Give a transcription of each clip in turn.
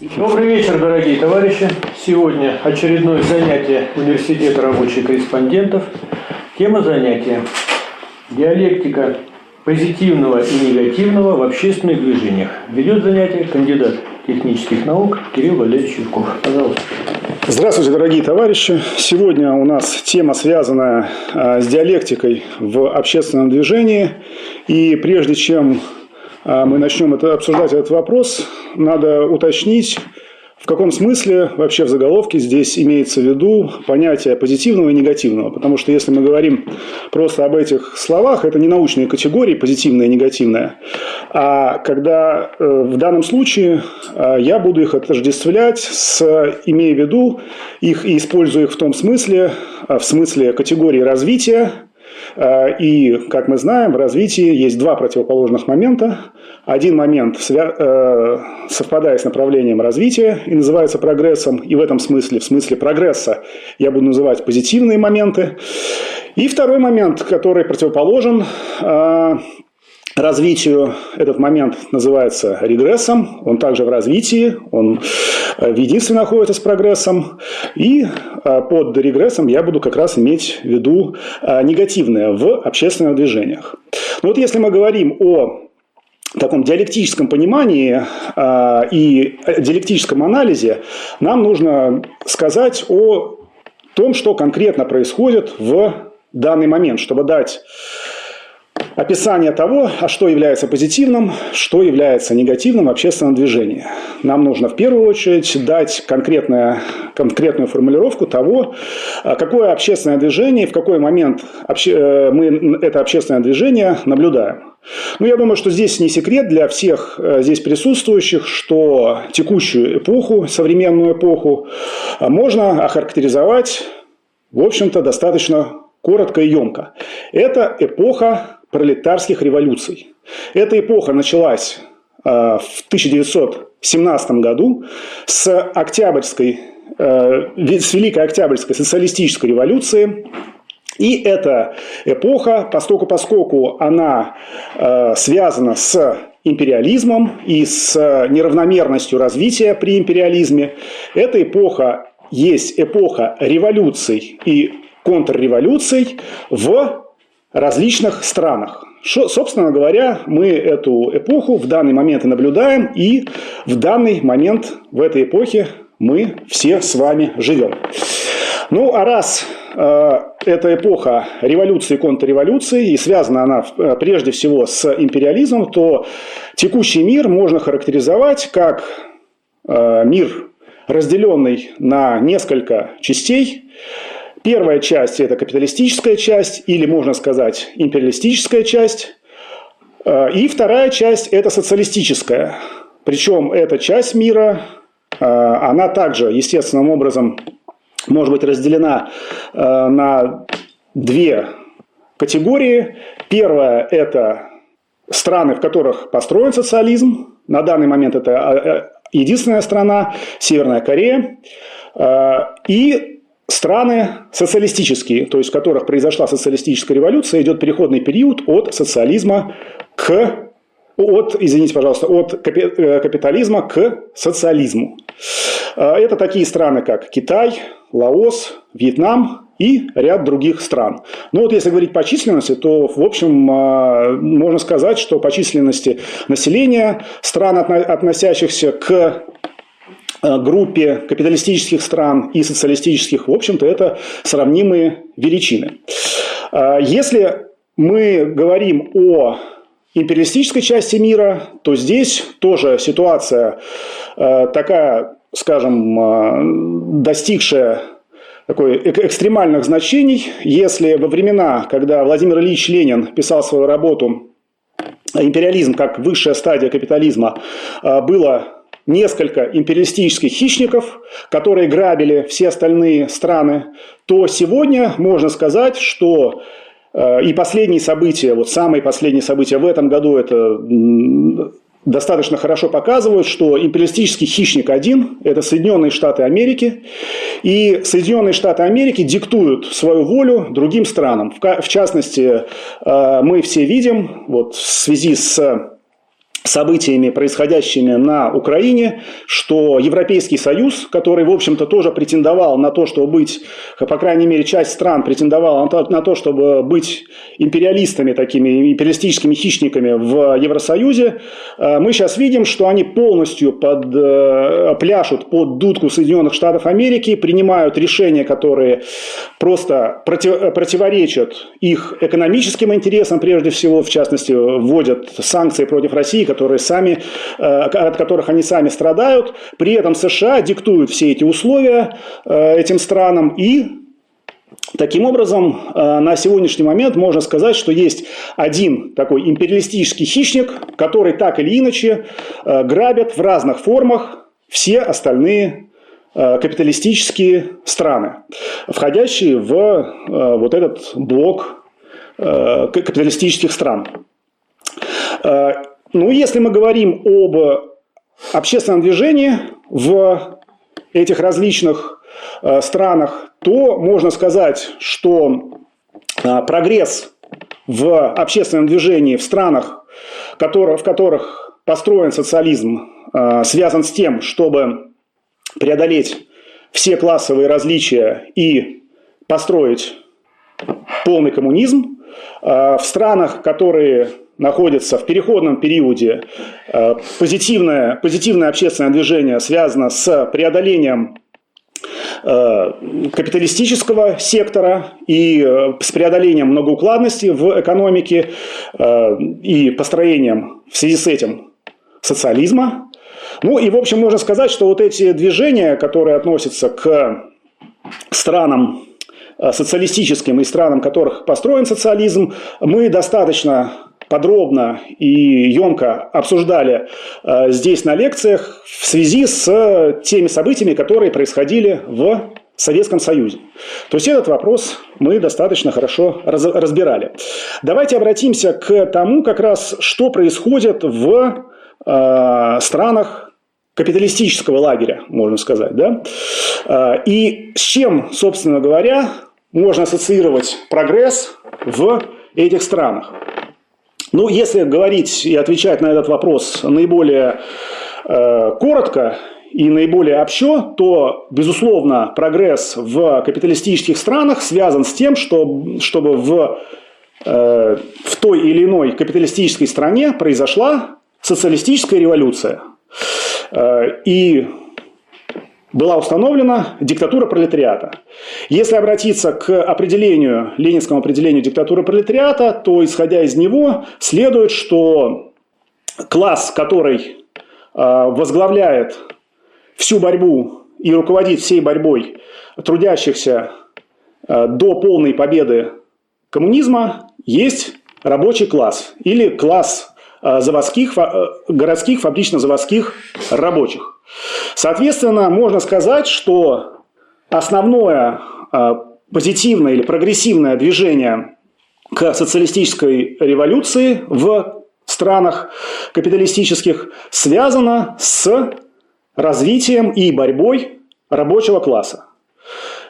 Добрый вечер, дорогие товарищи. Сегодня очередное занятие Университета рабочих корреспондентов. Тема занятия – диалектика позитивного и негативного в общественных движениях. Ведет занятие кандидат технических наук Кирилл Валерьевич Юрков. Пожалуйста. Здравствуйте, дорогие товарищи. Сегодня у нас тема, связанная а, с диалектикой в общественном движении. И прежде чем мы начнем это, обсуждать этот вопрос, надо уточнить, в каком смысле вообще в заголовке здесь имеется в виду понятие позитивного и негативного? Потому что если мы говорим просто об этих словах, это не научные категории, позитивное и негативное. А когда э, в данном случае э, я буду их отождествлять, с, имея в виду их и используя их в том смысле, э, в смысле категории развития, и, как мы знаем, в развитии есть два противоположных момента. Один момент э, совпадает с направлением развития и называется прогрессом. И в этом смысле, в смысле прогресса, я буду называть позитивные моменты. И второй момент, который противоположен, э, развитию этот момент называется регрессом, он также в развитии, он э, в единстве находится с прогрессом, и э, под регрессом я буду как раз иметь в виду э, негативное в общественных движениях. Но вот если мы говорим о таком диалектическом понимании и диалектическом анализе, нам нужно сказать о том, что конкретно происходит в данный момент, чтобы дать описание того, а что является позитивным, что является негативным в общественном движении. Нам нужно в первую очередь дать конкретное, конкретную формулировку того, а, какое общественное движение, в какой момент э, мы это общественное движение наблюдаем. Ну, я думаю, что здесь не секрет для всех э, здесь присутствующих, что текущую эпоху, современную эпоху, а, можно охарактеризовать, в общем-то, достаточно коротко и емко. Это эпоха пролетарских революций. Эта эпоха началась э, в 1917 году с Октябрьской, э, с Великой Октябрьской социалистической революции. И эта эпоха, поскольку, поскольку она э, связана с империализмом и с неравномерностью развития при империализме, эта эпоха есть эпоха революций и контрреволюций в различных странах. Шо, собственно говоря, мы эту эпоху в данный момент и наблюдаем, и в данный момент в этой эпохе мы все с вами живем. Ну, а раз э, эта эпоха революции и контрреволюции, и связана она э, прежде всего с империализмом, то текущий мир можно характеризовать как э, мир, разделенный на несколько частей, Первая часть – это капиталистическая часть, или, можно сказать, империалистическая часть. Э, и вторая часть – это социалистическая. Причем эта часть мира, э, она также естественным образом может быть разделена э, на две категории. Первая – это страны, в которых построен социализм. На данный момент это единственная страна – Северная Корея. И страны социалистические, то есть в которых произошла социалистическая революция, идет переходный период от социализма к от, извините, пожалуйста, от э, капитализма к социализму. А, это такие страны, как Китай, Лаос, Вьетнам и ряд других стран. Ну вот если говорить по численности, то, в общем, а, можно сказать, что по численности населения стран, относящихся к группе капиталистических стран и социалистических, в общем-то, это сравнимые величины. Э, если мы говорим о империалистической части мира, то здесь тоже ситуация э, такая, скажем, достигшая такой экстремальных значений. Если во времена, когда Владимир Ильич Ленин писал свою работу «Империализм как высшая стадия капитализма», было несколько империалистических хищников, которые грабили все остальные страны, то сегодня можно сказать, что э, и последние события, вот самые последние события в этом году, это достаточно хорошо показывают, что империалистический хищник один – это Соединенные Штаты Америки. И Соединенные Штаты Америки диктуют свою волю другим странам. В частности, э, мы все видим вот, в связи с событиями, происходящими на Украине, что Европейский Союз, который, в общем-то, тоже претендовал на то, чтобы быть, по крайней мере, часть стран претендовала на то, чтобы быть империалистами, такими империалистическими хищниками в Евросоюзе, э, мы сейчас видим, что они полностью под, э, пляшут под дудку Соединенных Штатов Америки, принимают решения, которые просто против, противоречат их экономическим интересам, прежде всего, в частности, вводят санкции против России, которые сами, э, от которых они сами страдают. При этом США диктуют все эти условия э, этим странам и Таким образом, э, на сегодняшний момент можно сказать, что есть один такой империалистический хищник, который так или иначе грабит в разных формах все остальные капиталистические страны, входящие в вот этот блок капиталистических стран. Ну, если мы говорим об общественном движении в этих различных э, странах, то можно сказать, что э, прогресс в общественном движении в странах, в которых построен социализм, э, связан с тем, чтобы преодолеть все классовые различия и построить полный коммунизм. В странах, которые находится в переходном периоде, э, позитивное, позитивное общественное движение связано с преодолением э, капиталистического сектора и э, с преодолением многоукладности в экономике и построением в связи с этим социализма. Ну и, в общем, можно сказать, что вот эти движения, которые относятся к странам социалистическим и странам, которых построен социализм, мы достаточно подробно и емко обсуждали э, здесь на лекциях в связи с теми событиями, которые происходили в Советском Союзе. То есть этот вопрос мы достаточно хорошо разбирали. Давайте обратимся к тому, как раз, что происходит в э, странах капиталистического лагеря, можно сказать. Да? Э, и с чем, собственно говоря, можно ассоциировать прогресс в этих странах. Ну, если говорить и отвечать на этот вопрос наиболее э, коротко и наиболее общо, то, безусловно, прогресс в капиталистических странах связан с тем, что, чтобы в, э, в той или иной капиталистической стране произошла социалистическая революция. Э, и была установлена диктатура пролетариата. Если обратиться к определению, ленинскому определению диктатуры пролетариата, то, исходя из него, следует, что класс, который а, возглавляет всю борьбу и руководит всей борьбой трудящихся а, до полной победы коммунизма, есть рабочий класс или класс а, заводских, городских фабрично-заводских рабочих. Соответственно, можно сказать, что основное а, позитивное или прогрессивное движение к социалистической революции в странах капиталистических связано с развитием и борьбой рабочего класса.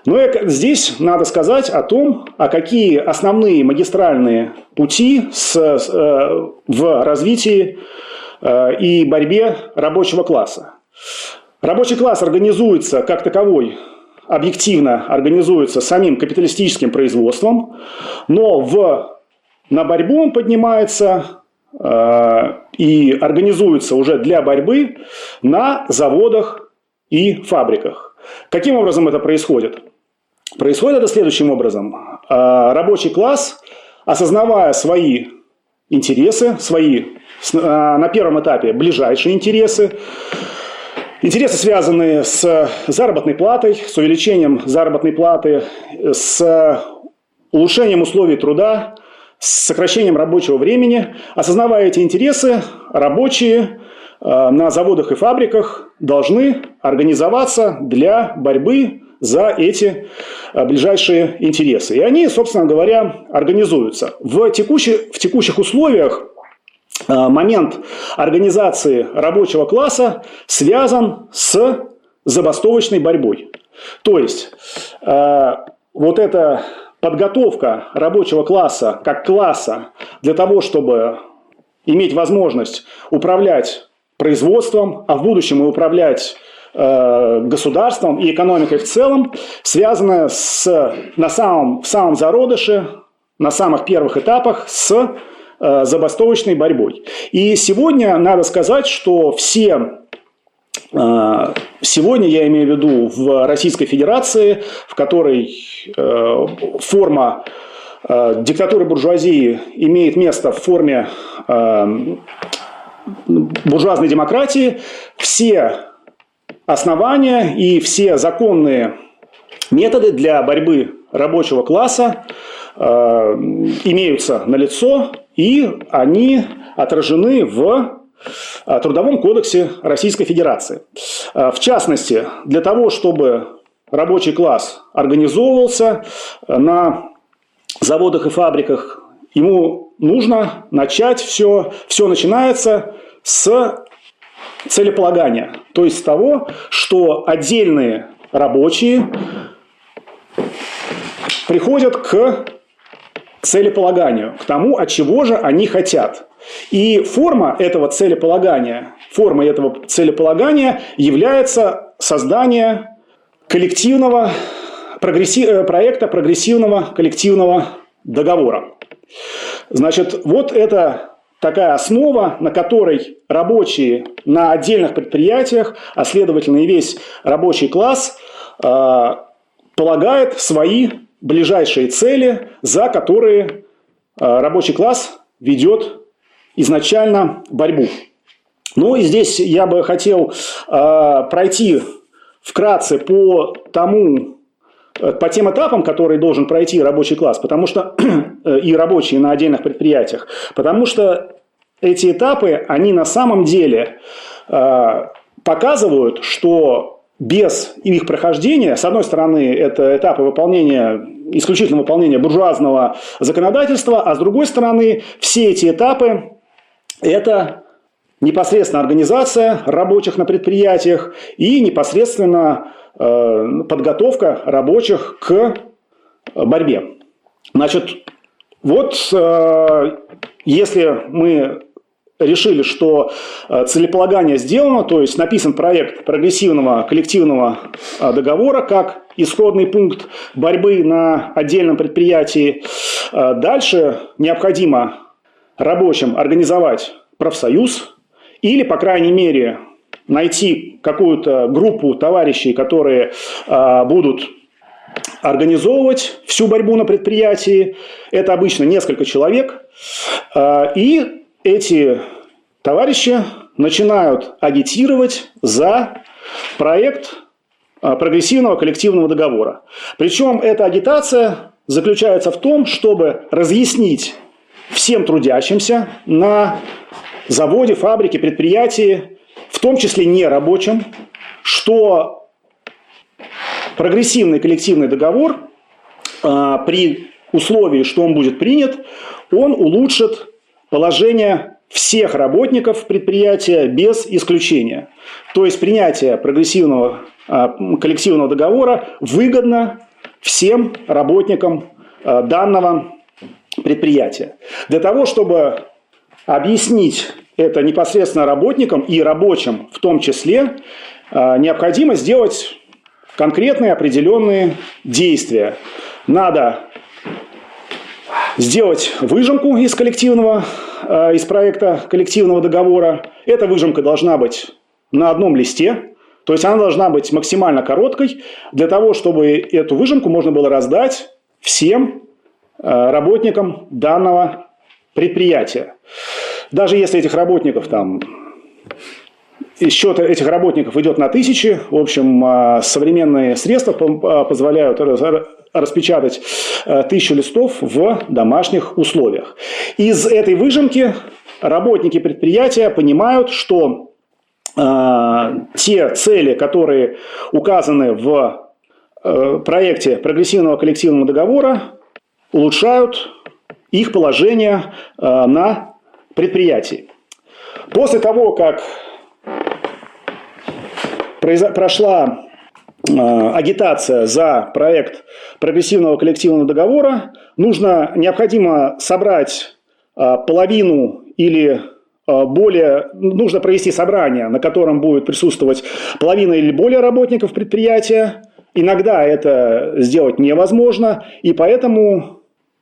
Но здесь надо сказать о том, а какие основные магистральные пути с, э, в развитии э, и борьбе рабочего класса. Рабочий класс организуется как таковой объективно организуется самим капиталистическим производством, но в, на борьбу он поднимается э, и организуется уже для борьбы на заводах и фабриках. Каким образом это происходит? Происходит это следующим образом. Э, рабочий класс, осознавая свои интересы, свои э, на первом этапе ближайшие интересы, Интересы, связанные с заработной платой, с увеличением заработной платы, с улучшением условий труда, с сокращением рабочего времени. Осознавая эти интересы, рабочие э, на заводах и фабриках должны организоваться для борьбы за эти э, ближайшие интересы. И они, собственно говоря, организуются. В, текущих, в текущих условиях момент организации рабочего класса связан с забастовочной борьбой. То есть, э, вот эта подготовка рабочего класса как класса для того, чтобы иметь возможность управлять производством, а в будущем и управлять э, государством и экономикой в целом, связано с, на самом, в самом зародыше, на самых первых этапах с э, забастовочной борьбой. И сегодня надо сказать, что все э, Сегодня, я имею в виду, в Российской Федерации, в которой э, форма э, диктатуры буржуазии имеет место в форме э, буржуазной демократии, все основания и все законные методы для борьбы рабочего класса э, имеются на лицо и они отражены в э, Трудовом кодексе Российской Федерации. Э, в частности, для того, чтобы рабочий класс организовывался на заводах и фабриках, ему нужно начать все, все начинается с целеполагания, то есть с того, что отдельные рабочие приходят к целеполаганию, к тому, от чего же они хотят. И форма этого целеполагания, форма этого целеполагания является создание коллективного прогресси... Э, проекта прогрессивного коллективного договора. Значит, вот это такая основа, на которой рабочие на отдельных предприятиях, а следовательно и весь рабочий класс, э, полагает свои ближайшие цели, за которые э, рабочий класс ведет изначально борьбу. Ну и здесь я бы хотел э, пройти вкратце по тому, Э, по тем этапам, которые должен пройти рабочий класс, потому что и рабочие на отдельных предприятиях, потому что эти этапы, они на самом деле показывают, что без их прохождения, с одной стороны, это этапы выполнения, исключительно выполнения буржуазного законодательства, а с другой стороны, все эти этапы – это непосредственно организация рабочих на предприятиях и непосредственно Э, подготовка рабочих к борьбе. Значит, вот э, если мы решили, что э, целеполагание сделано, то есть написан проект прогрессивного коллективного договора как исходный пункт борьбы на отдельном предприятии, дальше необходимо рабочим организовать профсоюз или, по крайней мере, найти какую-то группу товарищей, которые э, будут организовывать всю борьбу на предприятии. Это обычно несколько человек. Э, и эти товарищи начинают агитировать за проект прогрессивного коллективного договора. Причем эта агитация заключается в том, чтобы разъяснить всем трудящимся на заводе, фабрике, предприятии, в том числе не рабочим, что прогрессивный коллективный договор а, при условии, что он будет принят, он улучшит положение всех работников предприятия без исключения. То есть принятие прогрессивного а, коллективного договора выгодно всем работникам а, данного предприятия. Для того, чтобы объяснить это непосредственно работникам и рабочим в том числе, а, необходимо сделать конкретные определенные действия. Надо сделать выжимку из коллективного, а, из проекта коллективного договора. Эта выжимка должна быть на одном листе, то есть она должна быть максимально короткой, для того, чтобы эту выжимку можно было раздать всем а, работникам данного предприятия. Даже если этих работников там счет этих работников идет на тысячи. В общем, а, современные средства позволяют распечатать а, тысячу листов в домашних условиях. Из этой выжимки работники предприятия понимают, что те цели, которые указаны в проекте прогрессивного коллективного договора, улучшают их положение на предприятий. После того, как прошла э, агитация за проект прогрессивного коллективного договора, нужно, необходимо собрать э, половину или более, нужно провести собрание, на котором будет присутствовать половина или более работников предприятия. Иногда это сделать невозможно, и поэтому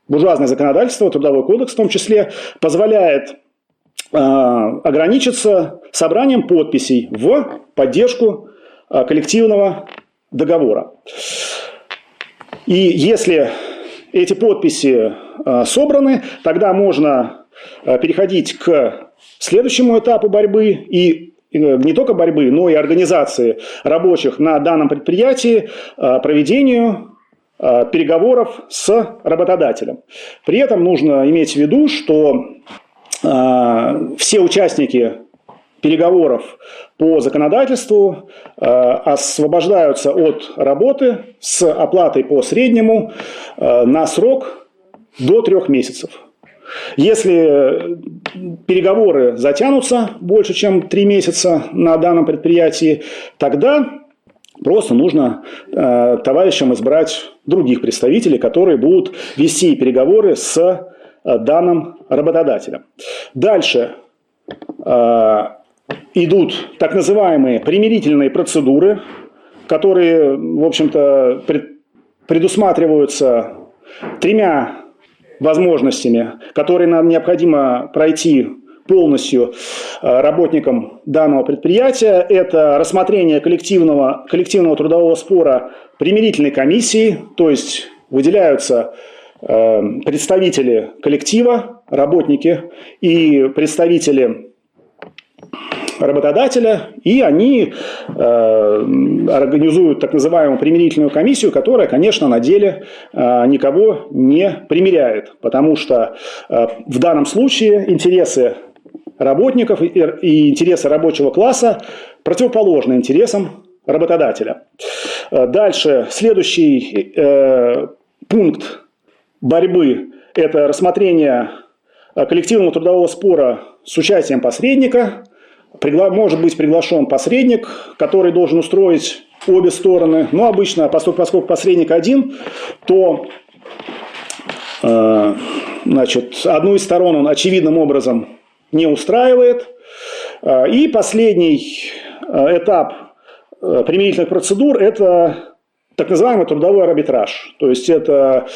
буржуазное законодательство, трудовой кодекс в том числе, позволяет э, ограничиться собранием подписей в поддержку э, коллективного договора. И если эти подписи э, собраны, тогда можно э, переходить к следующему этапу борьбы и э, не только борьбы, но и организации рабочих на данном предприятии проведению переговоров с работодателем. При этом нужно иметь в виду, что все участники переговоров по законодательству э, освобождаются от работы с оплатой по среднему э, на срок до трех месяцев. Если переговоры затянутся больше, чем три месяца на данном предприятии, тогда просто нужно э, товарищам избрать других представителей, которые будут вести переговоры с э, данным работодателем. Дальше. Э, идут так называемые примирительные процедуры, которые, в общем-то, предусматриваются тремя возможностями, которые нам необходимо пройти полностью э, работникам данного предприятия. Это рассмотрение коллективного, коллективного трудового спора примирительной комиссии, то есть выделяются э, представители коллектива, работники и представители работодателя, и они э, организуют так называемую примирительную комиссию, которая, конечно, на деле э, никого не примиряет, потому что э, в данном случае интересы работников и, и интересы рабочего класса противоположны интересам работодателя. Э, дальше, следующий э, пункт борьбы – это рассмотрение э, коллективного трудового спора с участием посредника пригла... может быть приглашен посредник, который должен устроить обе стороны. Но обычно, поскольку, посредник один, то э, значит, одну из сторон он очевидным образом не устраивает. Э, и последний э, этап примирительных процедур – это так называемый трудовой арбитраж. То есть это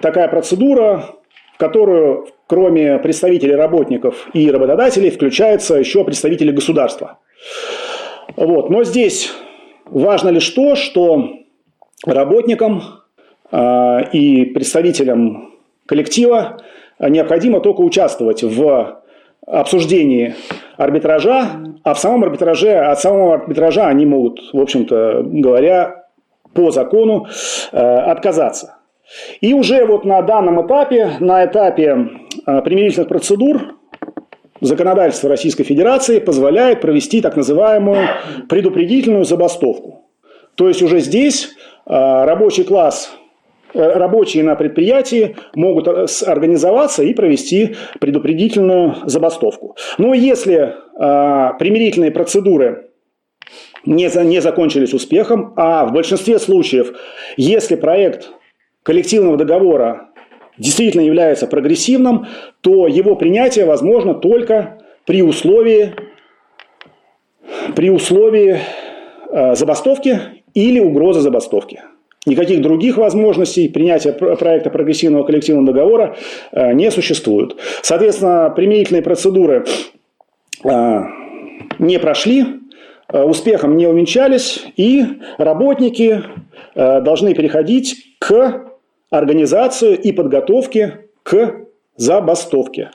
такая процедура, в которую кроме представителей работников и работодателей, включаются еще представители государства. Вот. Но здесь важно лишь то, что работникам э, и представителям коллектива необходимо только участвовать в обсуждении арбитража, а в самом арбитраже, от самого арбитража они могут, в общем-то говоря, по закону э, отказаться. И уже вот на данном этапе, на этапе а, примирительных процедур, законодательство Российской Федерации позволяет провести так называемую предупредительную забастовку. То есть уже здесь а, рабочий класс э, рабочие на предприятии могут э, организоваться и провести предупредительную забастовку. Но если э, примирительные процедуры не, не закончились успехом, а в большинстве случаев, если проект коллективного договора действительно является прогрессивным, то его принятие возможно только при условии, при условии э, забастовки или угрозы забастовки. Никаких других возможностей принятия проекта прогрессивного коллективного договора э, не существует. Соответственно, применительные процедуры э, не прошли, э, успехом не увенчались, и работники э, должны переходить к организацию и подготовки к забастовке.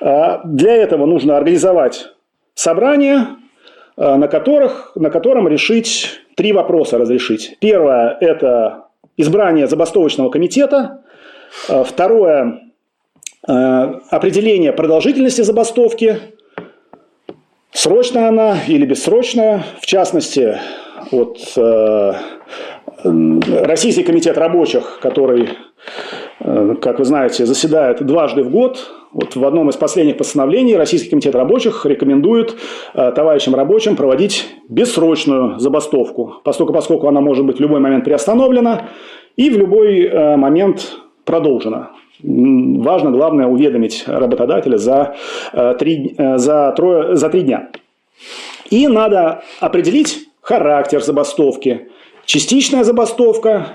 А, для этого нужно организовать собрание, а, на, которых, на котором решить три вопроса разрешить. Первое – это избрание забастовочного комитета. А, второе – определение продолжительности забастовки. Срочная она или бессрочная. В частности, вот Российский комитет рабочих, который, э, как вы знаете, заседает дважды в год, вот в одном из последних постановлений Российский комитет рабочих рекомендует э, товарищам рабочим проводить бессрочную забастовку, поскольку, поскольку она может быть в любой момент приостановлена и в любой э, момент продолжена. важно, главное, уведомить работодателя за, э, три, за, трое, за три дня. И надо определить характер забастовки. Частичная забастовка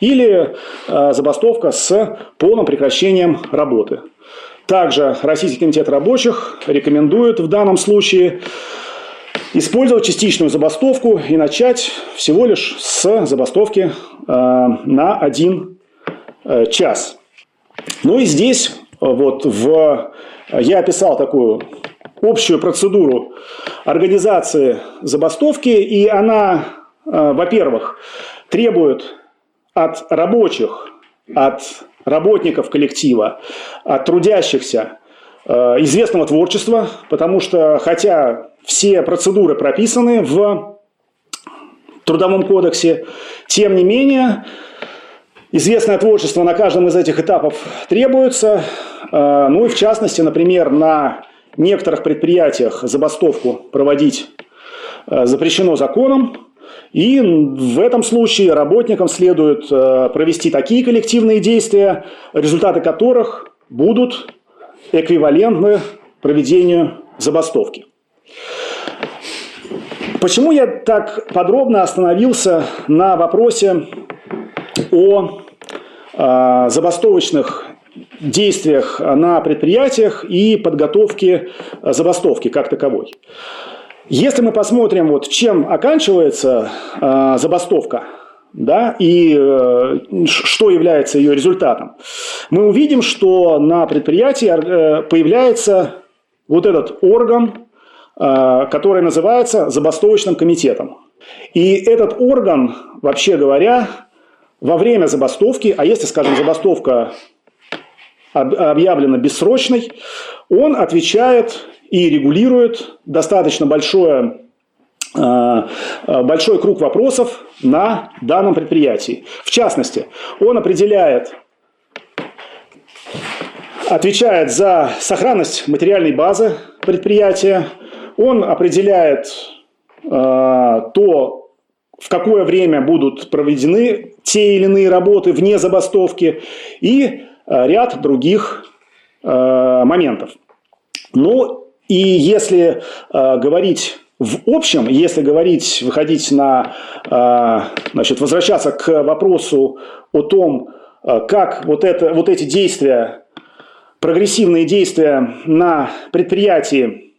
или э, забастовка с полным прекращением работы. Также Российский комитет рабочих рекомендует в данном случае использовать частичную забастовку и начать всего лишь с забастовки на один час. Ну и здесь вот в, я описал такую общую процедуру организации забастовки, и она, э, во-первых, требует от рабочих, от работников коллектива, от трудящихся э, известного творчества, потому что хотя все процедуры прописаны в Трудовом кодексе, тем не менее Известное творчество на каждом из этих этапов требуется. Э, ну и в частности, например, на некоторых предприятиях забастовку проводить запрещено законом. И в этом случае работникам следует э, провести такие коллективные действия, результаты которых будут эквивалентны проведению забастовки. Почему я так подробно остановился на вопросе о а, забастовочных действиях на предприятиях и подготовке забастовки как таковой. Если мы посмотрим, вот, чем оканчивается э, забастовка, да, и э, что является ее результатом, мы увидим, что на предприятии э, появляется вот этот орган, э, который называется забастовочным комитетом. И этот орган, вообще говоря, во время забастовки, а если, скажем, забастовка объявлена бессрочной, он отвечает и регулирует достаточно большое э, большой круг вопросов на данном предприятии. В частности, он определяет, отвечает за сохранность материальной базы предприятия, он определяет э, то, в какое время будут проведены те или иные работы вне забастовки и э, ряд других э, моментов. Ну и если э, говорить в общем, если говорить, выходить на, значит, возвращаться к вопросу о том, как вот, это, вот эти действия, прогрессивные действия на предприятии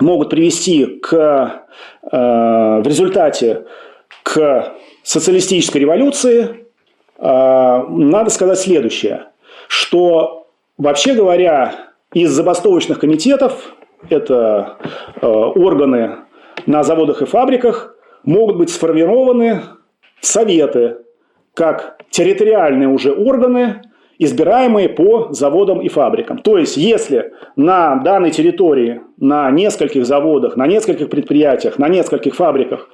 могут привести к, в результате к социалистической революции, а, надо сказать следующее, что вообще говоря, из забастовочных комитетов, это а, органы на заводах и фабриках, могут быть сформированы советы, как территориальные уже органы, избираемые по заводам и фабрикам. То есть, если на данной территории, на нескольких заводах, на нескольких предприятиях, на нескольких фабриках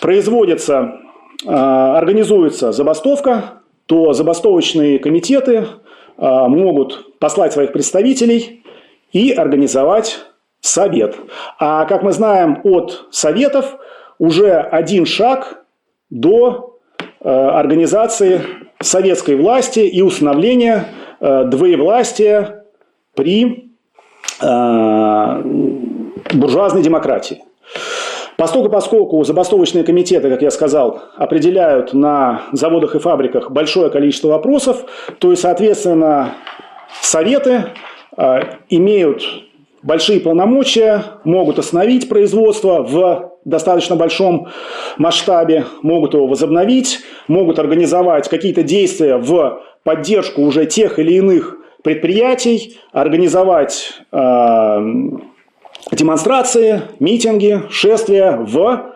производится, а, организуется забастовка, то забастовочные комитеты а, могут послать своих представителей и организовать совет. А как мы знаем от советов, уже один шаг до а, организации советской власти и установления двоевластия при буржуазной демократии. Поскольку, поскольку забастовочные комитеты, как я сказал, определяют на заводах и фабриках большое количество вопросов, то и, соответственно, советы э, имеют большие полномочия, могут остановить производство в достаточно большом масштабе, могут его возобновить, могут организовать какие-то действия в поддержку уже тех или иных предприятий, организовать э, демонстрации, митинги, шествия в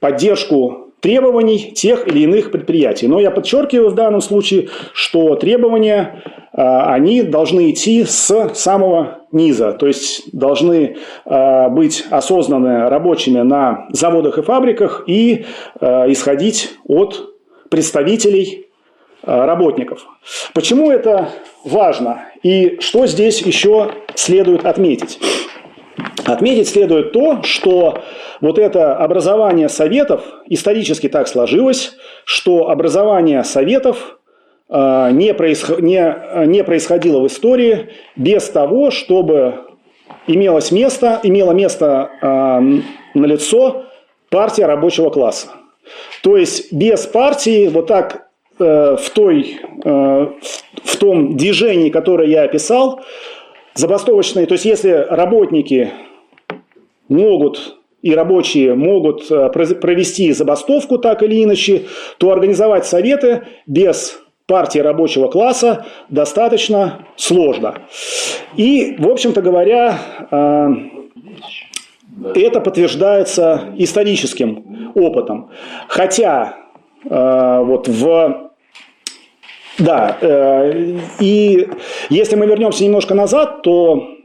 поддержку требований тех или иных предприятий. Но я подчеркиваю в данном случае, что требования, а, они должны идти с самого низа, то есть должны а, быть осознаны рабочими на заводах и фабриках и а, исходить от представителей работников. Почему это важно и что здесь еще следует отметить? Отметить следует то, что вот это образование советов, исторически так сложилось, что образование советов э, не, происход... не, не происходило в истории без того, чтобы имелось место, имело место э, на лицо партия рабочего класса. То есть без партии вот так э, в, той, э, в том движении, которое я описал, забастовочные, то есть если работники могут и рабочие могут э, провести забастовку так или иначе, то организовать советы без партии рабочего класса достаточно сложно. И, в общем-то говоря, э, это подтверждается историческим опытом. Хотя э, вот в да, и если мы вернемся немножко назад, то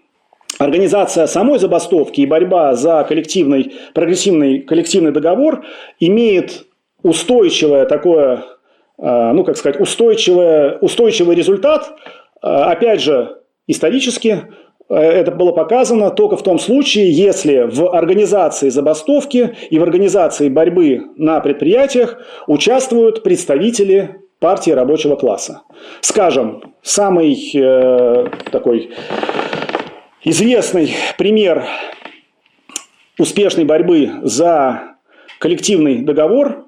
организация самой забастовки и борьба за коллективный, прогрессивный коллективный договор имеет устойчивое такое, э, ну, как сказать, устойчивое, устойчивый результат, э, опять же, исторически, э, это было показано только в том случае, если в организации забастовки и в организации борьбы на предприятиях участвуют представители партии рабочего класса. Скажем, самый э, такой Известный пример успешной борьбы за коллективный договор,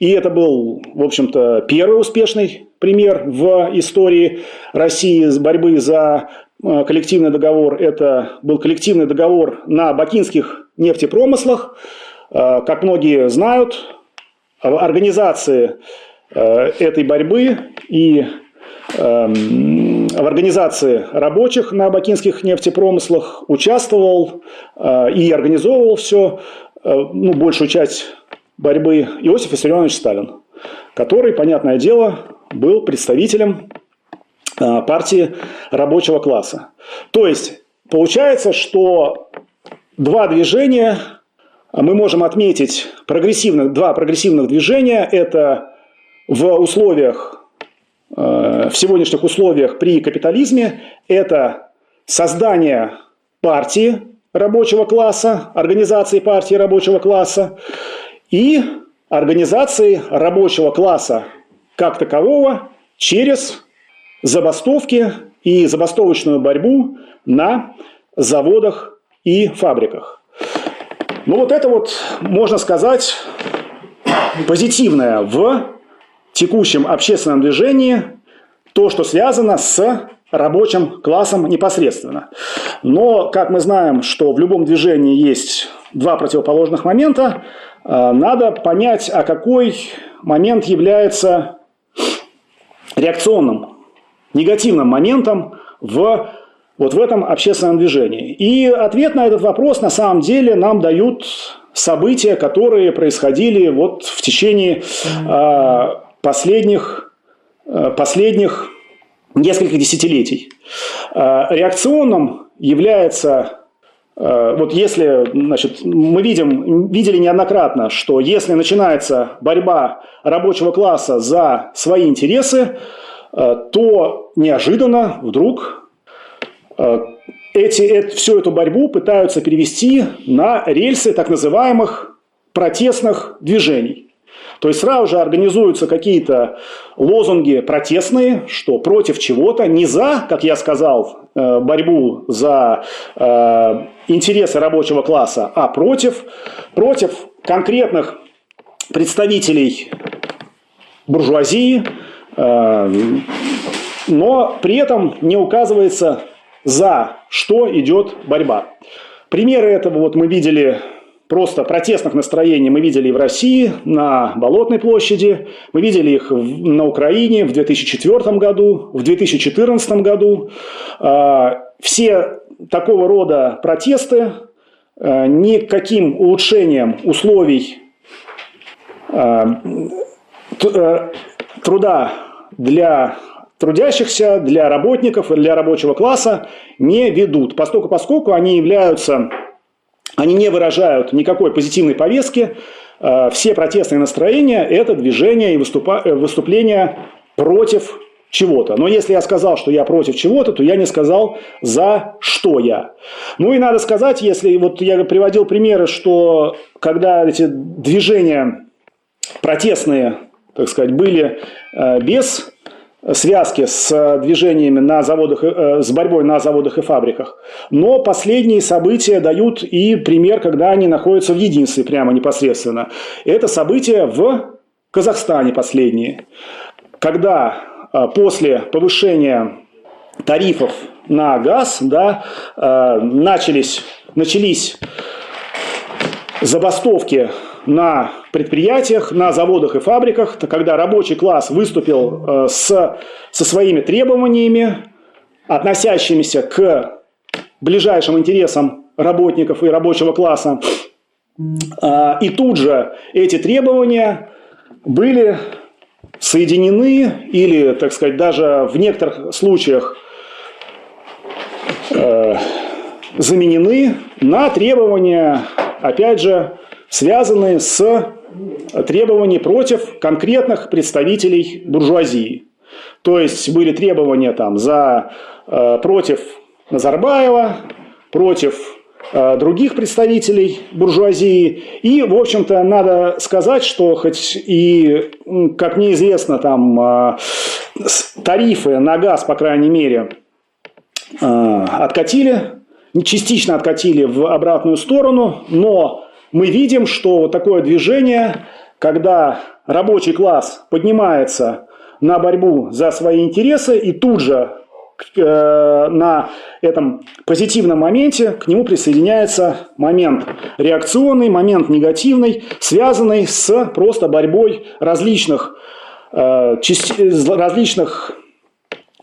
и это был, в общем-то, первый успешный пример в истории России с борьбы за э, коллективный договор. Это был коллективный договор на бакинских нефтепромыслах. Э, как многие знают, организации этой борьбы и Эм, в организации рабочих на бакинских нефтепромыслах, участвовал э, и организовывал все, э, ну, большую часть борьбы Иосиф Виссарионович Сталин, который, понятное дело, был представителем э, партии рабочего класса. То есть, получается, что два движения мы можем отметить прогрессивных, два прогрессивных движения. Это в условиях Э, в сегодняшних условиях при капитализме – это создание партии рабочего класса, организации партии рабочего класса и организации рабочего класса как такового через забастовки и забастовочную борьбу на заводах и фабриках. Ну вот это вот, можно сказать, позитивное в текущем общественном движении то, что связано с рабочим классом непосредственно. Но, как мы знаем, что в любом движении есть два противоположных момента, э, надо понять, а какой момент является реакционным, негативным моментом в вот в этом общественном движении. И ответ на этот вопрос на самом деле нам дают события, которые происходили вот в течение э, последних, э, последних нескольких десятилетий. Э, реакционным является э, вот если, значит, мы видим, видели неоднократно, что если начинается борьба рабочего класса за свои интересы, то неожиданно вдруг эти, всю эту борьбу пытаются перевести на рельсы так называемых протестных движений. То есть сразу же организуются какие-то лозунги протестные, что против чего-то, не за, как я сказал, э, борьбу за э, интересы рабочего класса, а против, против конкретных представителей буржуазии, э, но при этом не указывается за что идет борьба. Примеры этого вот мы видели просто протестных настроений мы видели и в России, на Болотной площади, мы видели их на Украине в 2004 году, в 2014 году. А, все такого рода протесты а, никаким улучшением условий а, труда для трудящихся, для работников для рабочего класса не ведут, поскольку, поскольку они являются они не выражают никакой позитивной повестки. Э, все протестные настроения – это движение и. Э, выступления против чего-то. Но если я сказал, что я против чего-то, то я не сказал, за что я. Ну и надо сказать, если вот я приводил примеры, что когда эти движения протестные, так сказать, были э, без связки с движениями на заводах, э, с борьбой на заводах и фабриках. Но последние события дают и пример, когда они находятся в единстве прямо непосредственно. Это события в Казахстане последние, когда э, после повышения тарифов на газ да, э, начались, начались забастовки на предприятиях, на заводах и фабриках, когда рабочий класс выступил э, с, со своими требованиями, относящимися к ближайшим интересам работников и рабочего класса. А, и тут же эти требования были соединены или, так сказать, даже в некоторых случаях э, заменены на требования, опять же, связанные с требованиями против конкретных представителей буржуазии. То есть были требования там за, э, против Назарбаева, против э, других представителей буржуазии. И, в общем-то, надо сказать, что хоть и, как мне известно, там э, тарифы на газ, по крайней мере, откатили, частично откатили в обратную сторону, но мы видим, что такое движение, когда рабочий класс поднимается на борьбу за свои интересы и тут же э, на этом позитивном моменте к нему присоединяется момент реакционный, момент негативный, связанный с просто борьбой различных, э, различных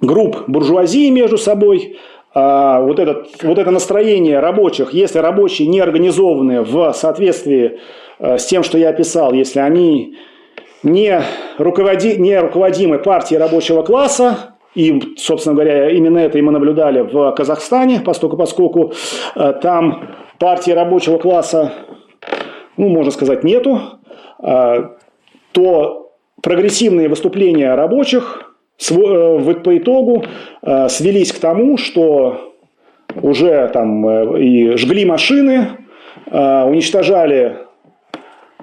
групп буржуазии между собой, а, вот, этот, вот это настроение рабочих, если рабочие не организованы в соответствии а, с тем, что я описал, если они не, руководи, не руководимы партией рабочего класса, и, собственно говоря, именно это и мы наблюдали в Казахстане, поскольку, поскольку а, там партии рабочего класса, ну, можно сказать, нету, то прогрессивные выступления рабочих Э, по итогу э, свелись к тому, что уже там э, и жгли машины, уничтожали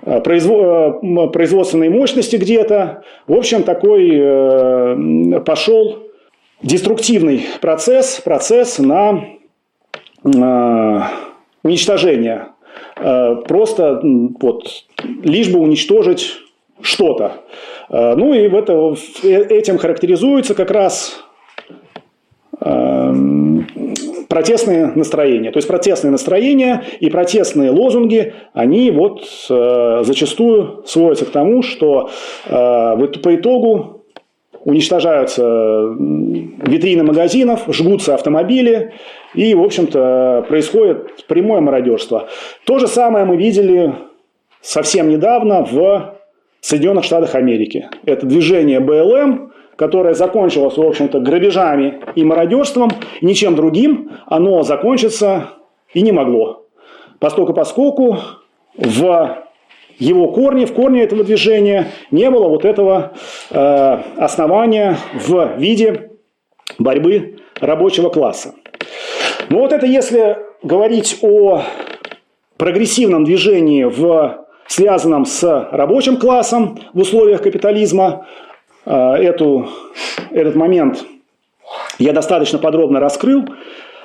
производственные мощности где-то. В общем, такой пошел деструктивный процесс, процесс на уничтожение. Просто вот, лишь бы уничтожить что-то. Э, ну и в это, э, этим характеризуется как раз эм, протестные настроения. То есть протестные настроения и протестные лозунги, они вот э, зачастую сводятся к тому, что по итогу уничтожаются витрины магазинов, жгутся автомобили, и, в общем-то, происходит прямое мародерство. То же самое мы видели совсем недавно в Соединенных Штатах Америки. Это движение БЛМ, которое закончилось, в общем-то, грабежами и мародерством, ничем другим оно закончиться и не могло. Поскольку, поскольку в его корне, в корне этого движения не было вот этого э, основания в виде борьбы рабочего класса. Но вот это если говорить о прогрессивном движении в связанном с рабочим классом в условиях капитализма. Э, эту, этот момент я достаточно подробно раскрыл.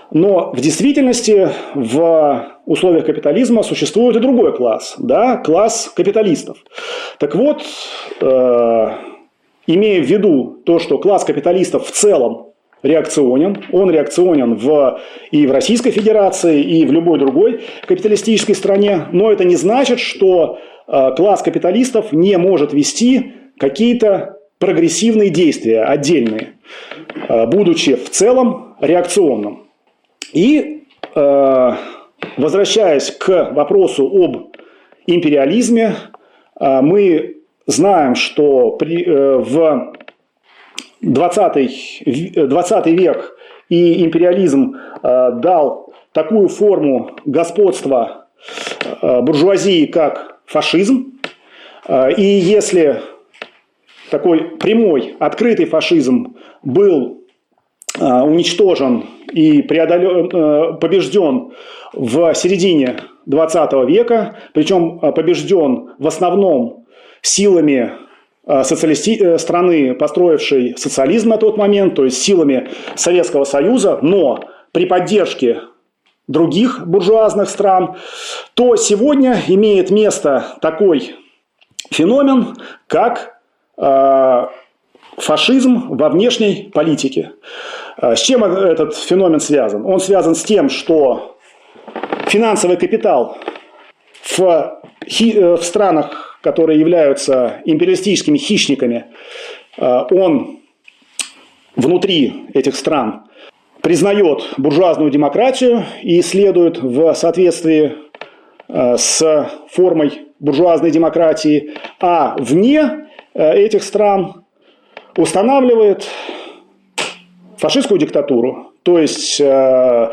Но в действительности в условиях капитализма существует и другой класс, да, класс капиталистов. Так вот, э, имея в виду то, что класс капиталистов в целом реакционен. Он реакционен в, и в Российской Федерации, и в любой другой капиталистической стране. Но это не значит, что э, класс капиталистов не может вести какие-то прогрессивные действия отдельные, э, будучи в целом реакционным. И э, возвращаясь к вопросу об империализме, мы знаем, что при, в 20, 20 век и империализм э, дал такую форму господства э, буржуазии, как фашизм. Э, и если такой прямой, открытый фашизм был уничтожен и преодолен, побежден в середине 20 века, причем побежден в основном силами социалисти... страны, построившей социализм на тот момент, то есть силами Советского Союза, но при поддержке других буржуазных стран, то сегодня имеет место такой феномен, как э, фашизм во внешней политике. С чем этот феномен связан? Он связан с тем, что финансовый капитал в, в странах, которые являются империалистическими хищниками, он внутри этих стран признает буржуазную демократию и следует в соответствии э, с формой буржуазной демократии, а вне э, этих стран устанавливает фашистскую диктатуру, то есть э,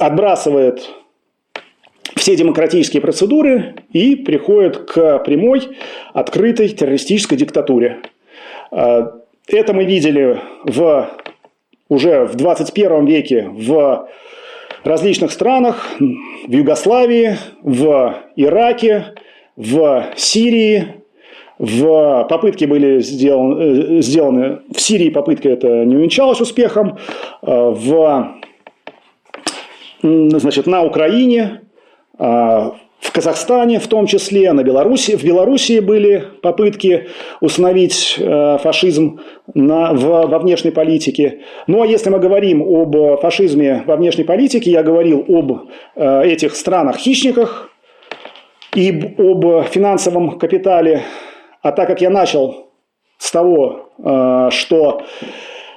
отбрасывает все демократические процедуры и приходит к прямой, открытой террористической диктатуре. Это мы видели в уже в 21 веке в различных странах, в Югославии, в Ираке, в Сирии, в попытки были сделаны, э, сделаны, в Сирии попытка это не увенчалась успехом, э, в, значит, на Украине, в Казахстане в том числе, на Беларуси, в Белоруссии были попытки установить э, фашизм на, в, во внешней политике. Ну а если мы говорим об фашизме во внешней политике, я говорил об э, этих странах-хищниках и об финансовом капитале. А так как я начал с того, э, что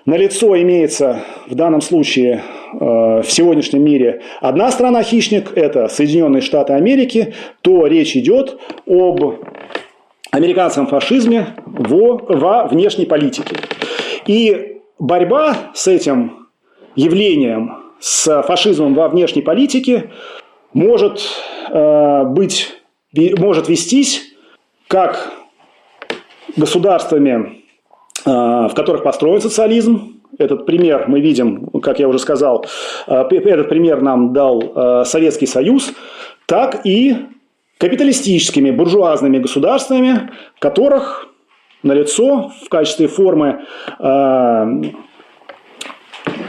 налицо имеется в данном случае э, в сегодняшнем мире одна страна-хищник, это Соединенные Штаты Америки, то речь идет об американском фашизме во, во внешней политике. И борьба с этим явлением, с фашизмом во внешней политике, может э, быть, может вестись как государствами в которых построен социализм. Этот пример мы видим, как я уже сказал, э, этот пример нам дал э, Советский Союз, так и капиталистическими буржуазными государствами, в которых налицо в качестве формы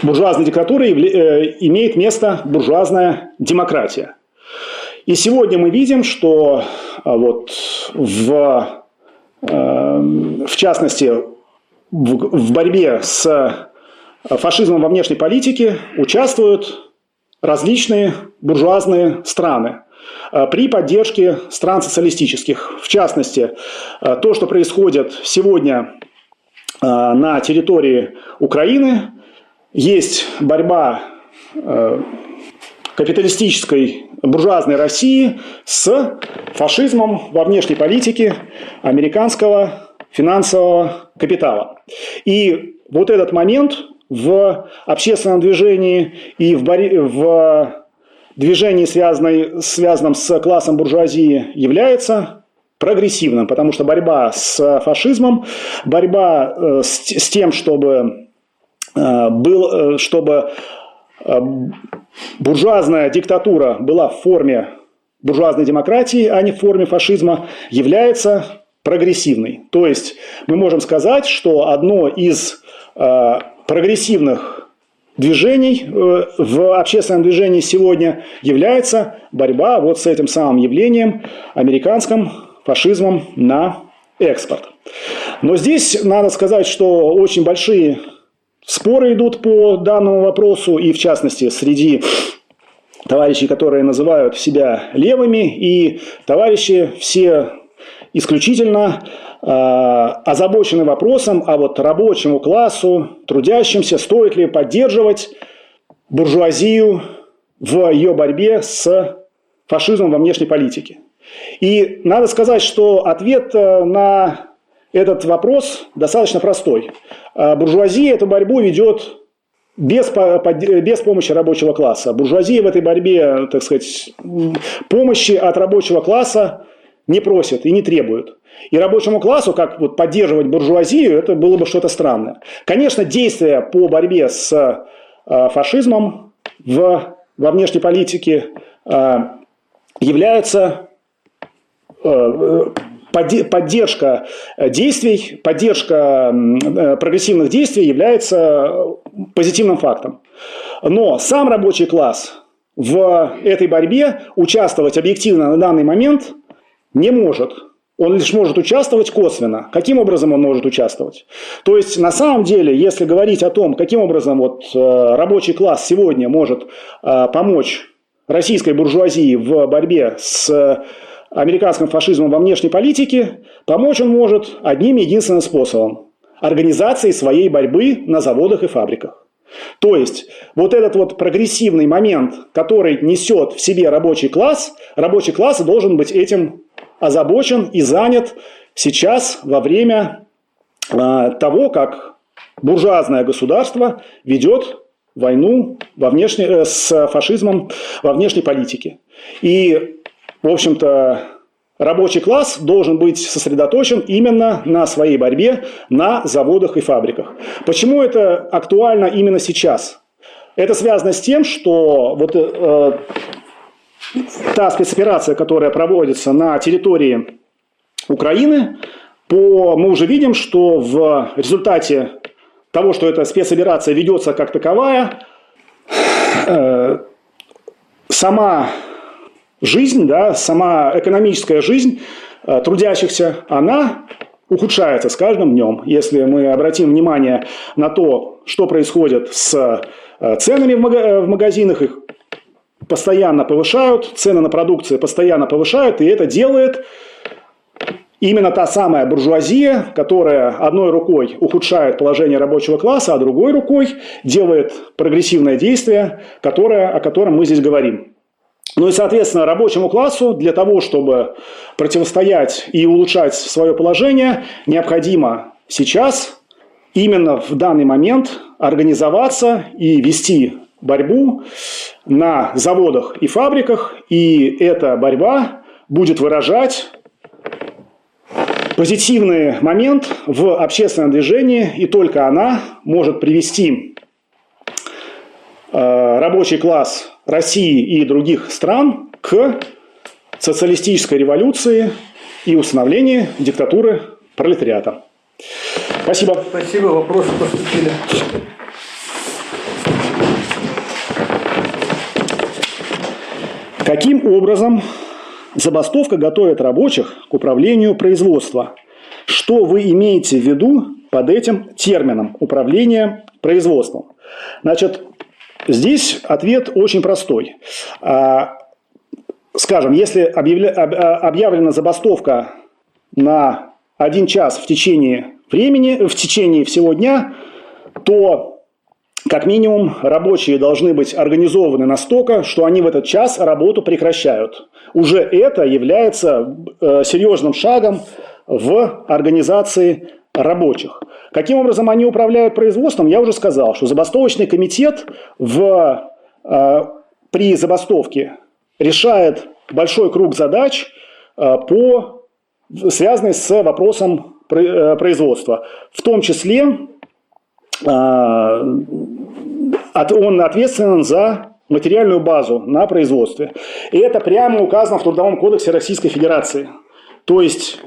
буржуазной диктатуры имеет место буржуазная демократия. И сегодня мы видим, что вот в, в частности в борьбе с э, фашизмом во внешней политике участвуют различные буржуазные страны э, при поддержке стран социалистических. В частности, э, то, что происходит сегодня на территории Украины, есть борьба капиталистической буржуазной России с фашизмом во внешней политике американского финансового капитала. И вот этот момент в общественном движении и в, бори... в движении, связанной... связанном с классом буржуазии, является прогрессивным, потому что борьба с фашизмом, борьба э, с, с тем, чтобы, э, был, э, чтобы буржуазная диктатура была в форме буржуазной демократии, а не в форме фашизма, является прогрессивный. То есть мы можем сказать, что одно из э, прогрессивных движений э, в общественном движении сегодня является борьба вот с этим самым явлением, американским фашизмом на экспорт. Но здесь надо сказать, что очень большие споры идут по данному вопросу, и в частности среди товарищей, которые называют себя левыми, и товарищи все исключительно э, озабочены вопросом, а вот рабочему классу, трудящимся, стоит ли поддерживать буржуазию в ее борьбе с фашизмом во внешней политике. И надо сказать, что ответ э, на этот вопрос достаточно простой. Э, буржуазия эту борьбу ведет без, без помощи рабочего класса. Буржуазия в этой борьбе, так сказать, помощи от рабочего класса не просят и не требуют. И рабочему классу, как вот поддерживать буржуазию, это было бы что-то странное. Конечно, действия по борьбе с э, фашизмом в, во внешней политике э, являются э, поддержка действий, поддержка прогрессивных действий является позитивным фактом. Но сам рабочий класс в этой борьбе участвовать объективно на данный момент не может. Он лишь может участвовать косвенно. Каким образом он может участвовать? То есть, на самом деле, если говорить о том, каким образом вот, э, рабочий класс сегодня может э, помочь российской буржуазии в борьбе с американским фашизмом во внешней политике, помочь он может одним единственным способом – организацией своей борьбы на заводах и фабриках. То есть, вот этот вот прогрессивный момент, который несет в себе рабочий класс, рабочий класс должен быть этим озабочен и занят сейчас во время э, того, как буржуазное государство ведет войну во внешней, э, с фашизмом во внешней политике. И, в общем-то, рабочий класс должен быть сосредоточен именно на своей борьбе на заводах и фабриках. Почему это актуально именно сейчас? Это связано с тем, что вот э, та спецоперация, которая проводится на территории Украины, по, мы уже видим, что в результате того, что эта спецоперация ведется как таковая, э, сама жизнь, да, сама экономическая жизнь э, трудящихся, она ухудшается с каждым днем. Если мы обратим внимание на то, что происходит с э, ценами в магазинах, их постоянно повышают, цены на продукцию постоянно повышают, и это делает именно та самая буржуазия, которая одной рукой ухудшает положение рабочего класса, а другой рукой делает прогрессивное действие, которое, о котором мы здесь говорим. Ну и, соответственно, рабочему классу для того, чтобы противостоять и улучшать свое положение, необходимо сейчас, именно в данный момент, организоваться и вести борьбу на заводах и фабриках, и эта борьба будет выражать позитивный момент в общественном движении, и только она может привести э, рабочий класс России и других стран к социалистической революции и установлению диктатуры пролетариата. Спасибо. Спасибо. Вопросы поступили. Каким образом забастовка готовит рабочих к управлению производства? Что вы имеете в виду под этим термином управление производством? Значит, здесь ответ очень простой. А, скажем, если а, объявлена забастовка на один час в течение времени, в течение всего дня, то как минимум, рабочие должны быть организованы настолько, что они в этот час работу прекращают. Уже это является э, серьезным шагом в организации рабочих. Каким образом они управляют производством, я уже сказал, что забастовочный комитет в, э, при забастовке решает большой круг задач, э, по, связанных с вопросом производства. В том числе он ответственен за материальную базу на производстве. И это прямо указано в Трудовом кодексе Российской Федерации. То есть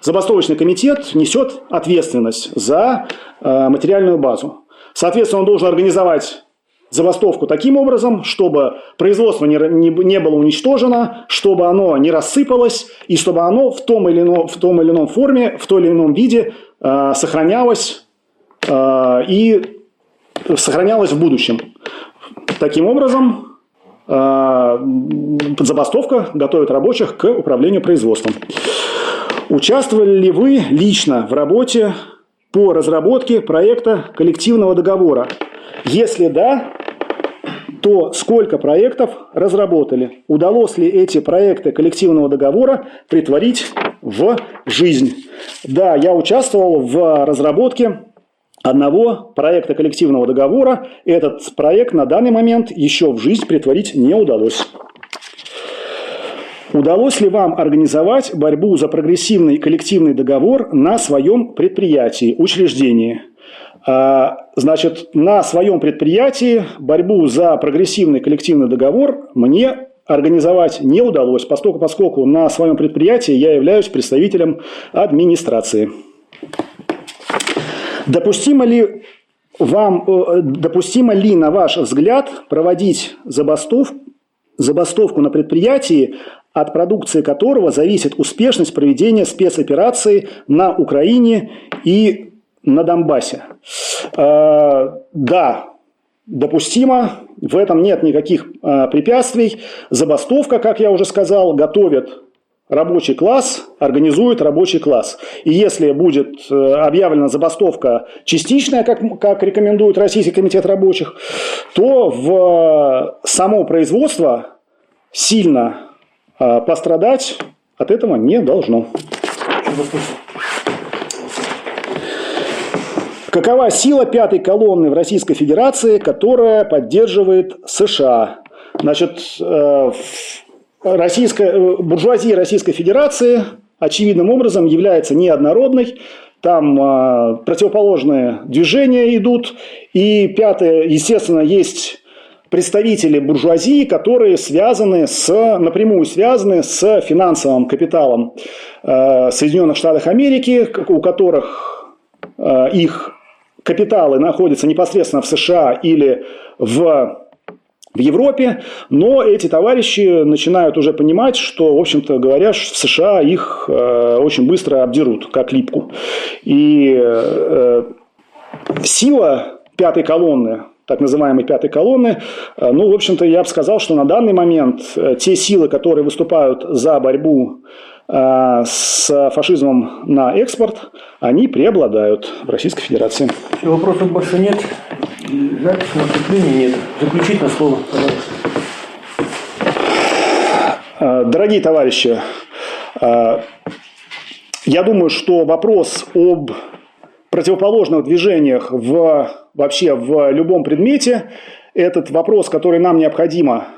забастовочный комитет несет ответственность за э, материальную базу. Соответственно, он должен организовать забастовку таким образом, чтобы производство не, не, не было уничтожено, чтобы оно не рассыпалось, и чтобы оно в том или ином, в том или ином форме, в том или ином виде э, сохранялось э, и сохранялось в будущем. Таким образом, э, забастовка готовит рабочих к управлению производством. Участвовали ли вы лично в работе по разработке проекта коллективного договора? Если да, то сколько проектов разработали? Удалось ли эти проекты коллективного договора притворить в жизнь? Да, я участвовал в разработке одного проекта коллективного договора. Этот проект на данный момент еще в жизнь притворить не удалось. Удалось ли вам организовать борьбу за прогрессивный коллективный договор на своем предприятии, учреждении? А, значит, на своем предприятии борьбу за прогрессивный коллективный договор мне организовать не удалось, поскольку, поскольку на своем предприятии я являюсь представителем администрации. Допустимо ли вам, э, допустимо ли, на ваш взгляд, проводить забастовку, забастовку на предприятии, от продукции которого зависит успешность проведения спецоперации на Украине и на Донбассе? Э, да, допустимо, в этом нет никаких э, препятствий. Забастовка, как я уже сказал, готовит рабочий класс организует рабочий класс. И если будет э, объявлена забастовка частичная, как, как рекомендует Российский комитет рабочих, то в само производство сильно э, пострадать от этого не должно. Какова сила пятой колонны в Российской Федерации, которая поддерживает США? Значит, э, российская, э, буржуазия Российской Федерации очевидным образом является неоднородной. Там э, противоположные движения идут. И пятое, естественно, есть представители буржуазии, которые связаны с, напрямую связаны с финансовым капиталом э, Соединенных Штатов Америки, у которых э, их капиталы находятся непосредственно в США или в в Европе, но эти товарищи начинают уже понимать, что, в общем-то говоря, в США их э, очень быстро обдерут, как липку. И э, сила пятой колонны, так называемой пятой колонны, э, ну, в общем-то, я бы сказал, что на данный момент э, те силы, которые выступают за борьбу э, с фашизмом на экспорт, они преобладают в Российской Федерации. Все, вопросов больше нет. Запись на вступление нет. Заключительное слово, пожалуйста. Дорогие товарищи, я думаю, что вопрос об противоположных движениях в, вообще в любом предмете – этот вопрос, который нам необходимо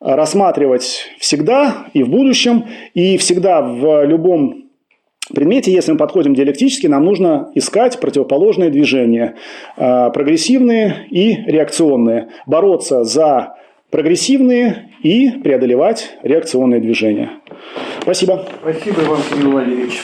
рассматривать всегда и в будущем, и всегда в любом предмете, если мы подходим диалектически, нам нужно искать противоположные движения, а, прогрессивные и реакционные, бороться за прогрессивные и преодолевать реакционные движения. Спасибо. Спасибо вам, Кирилл Валерьевич.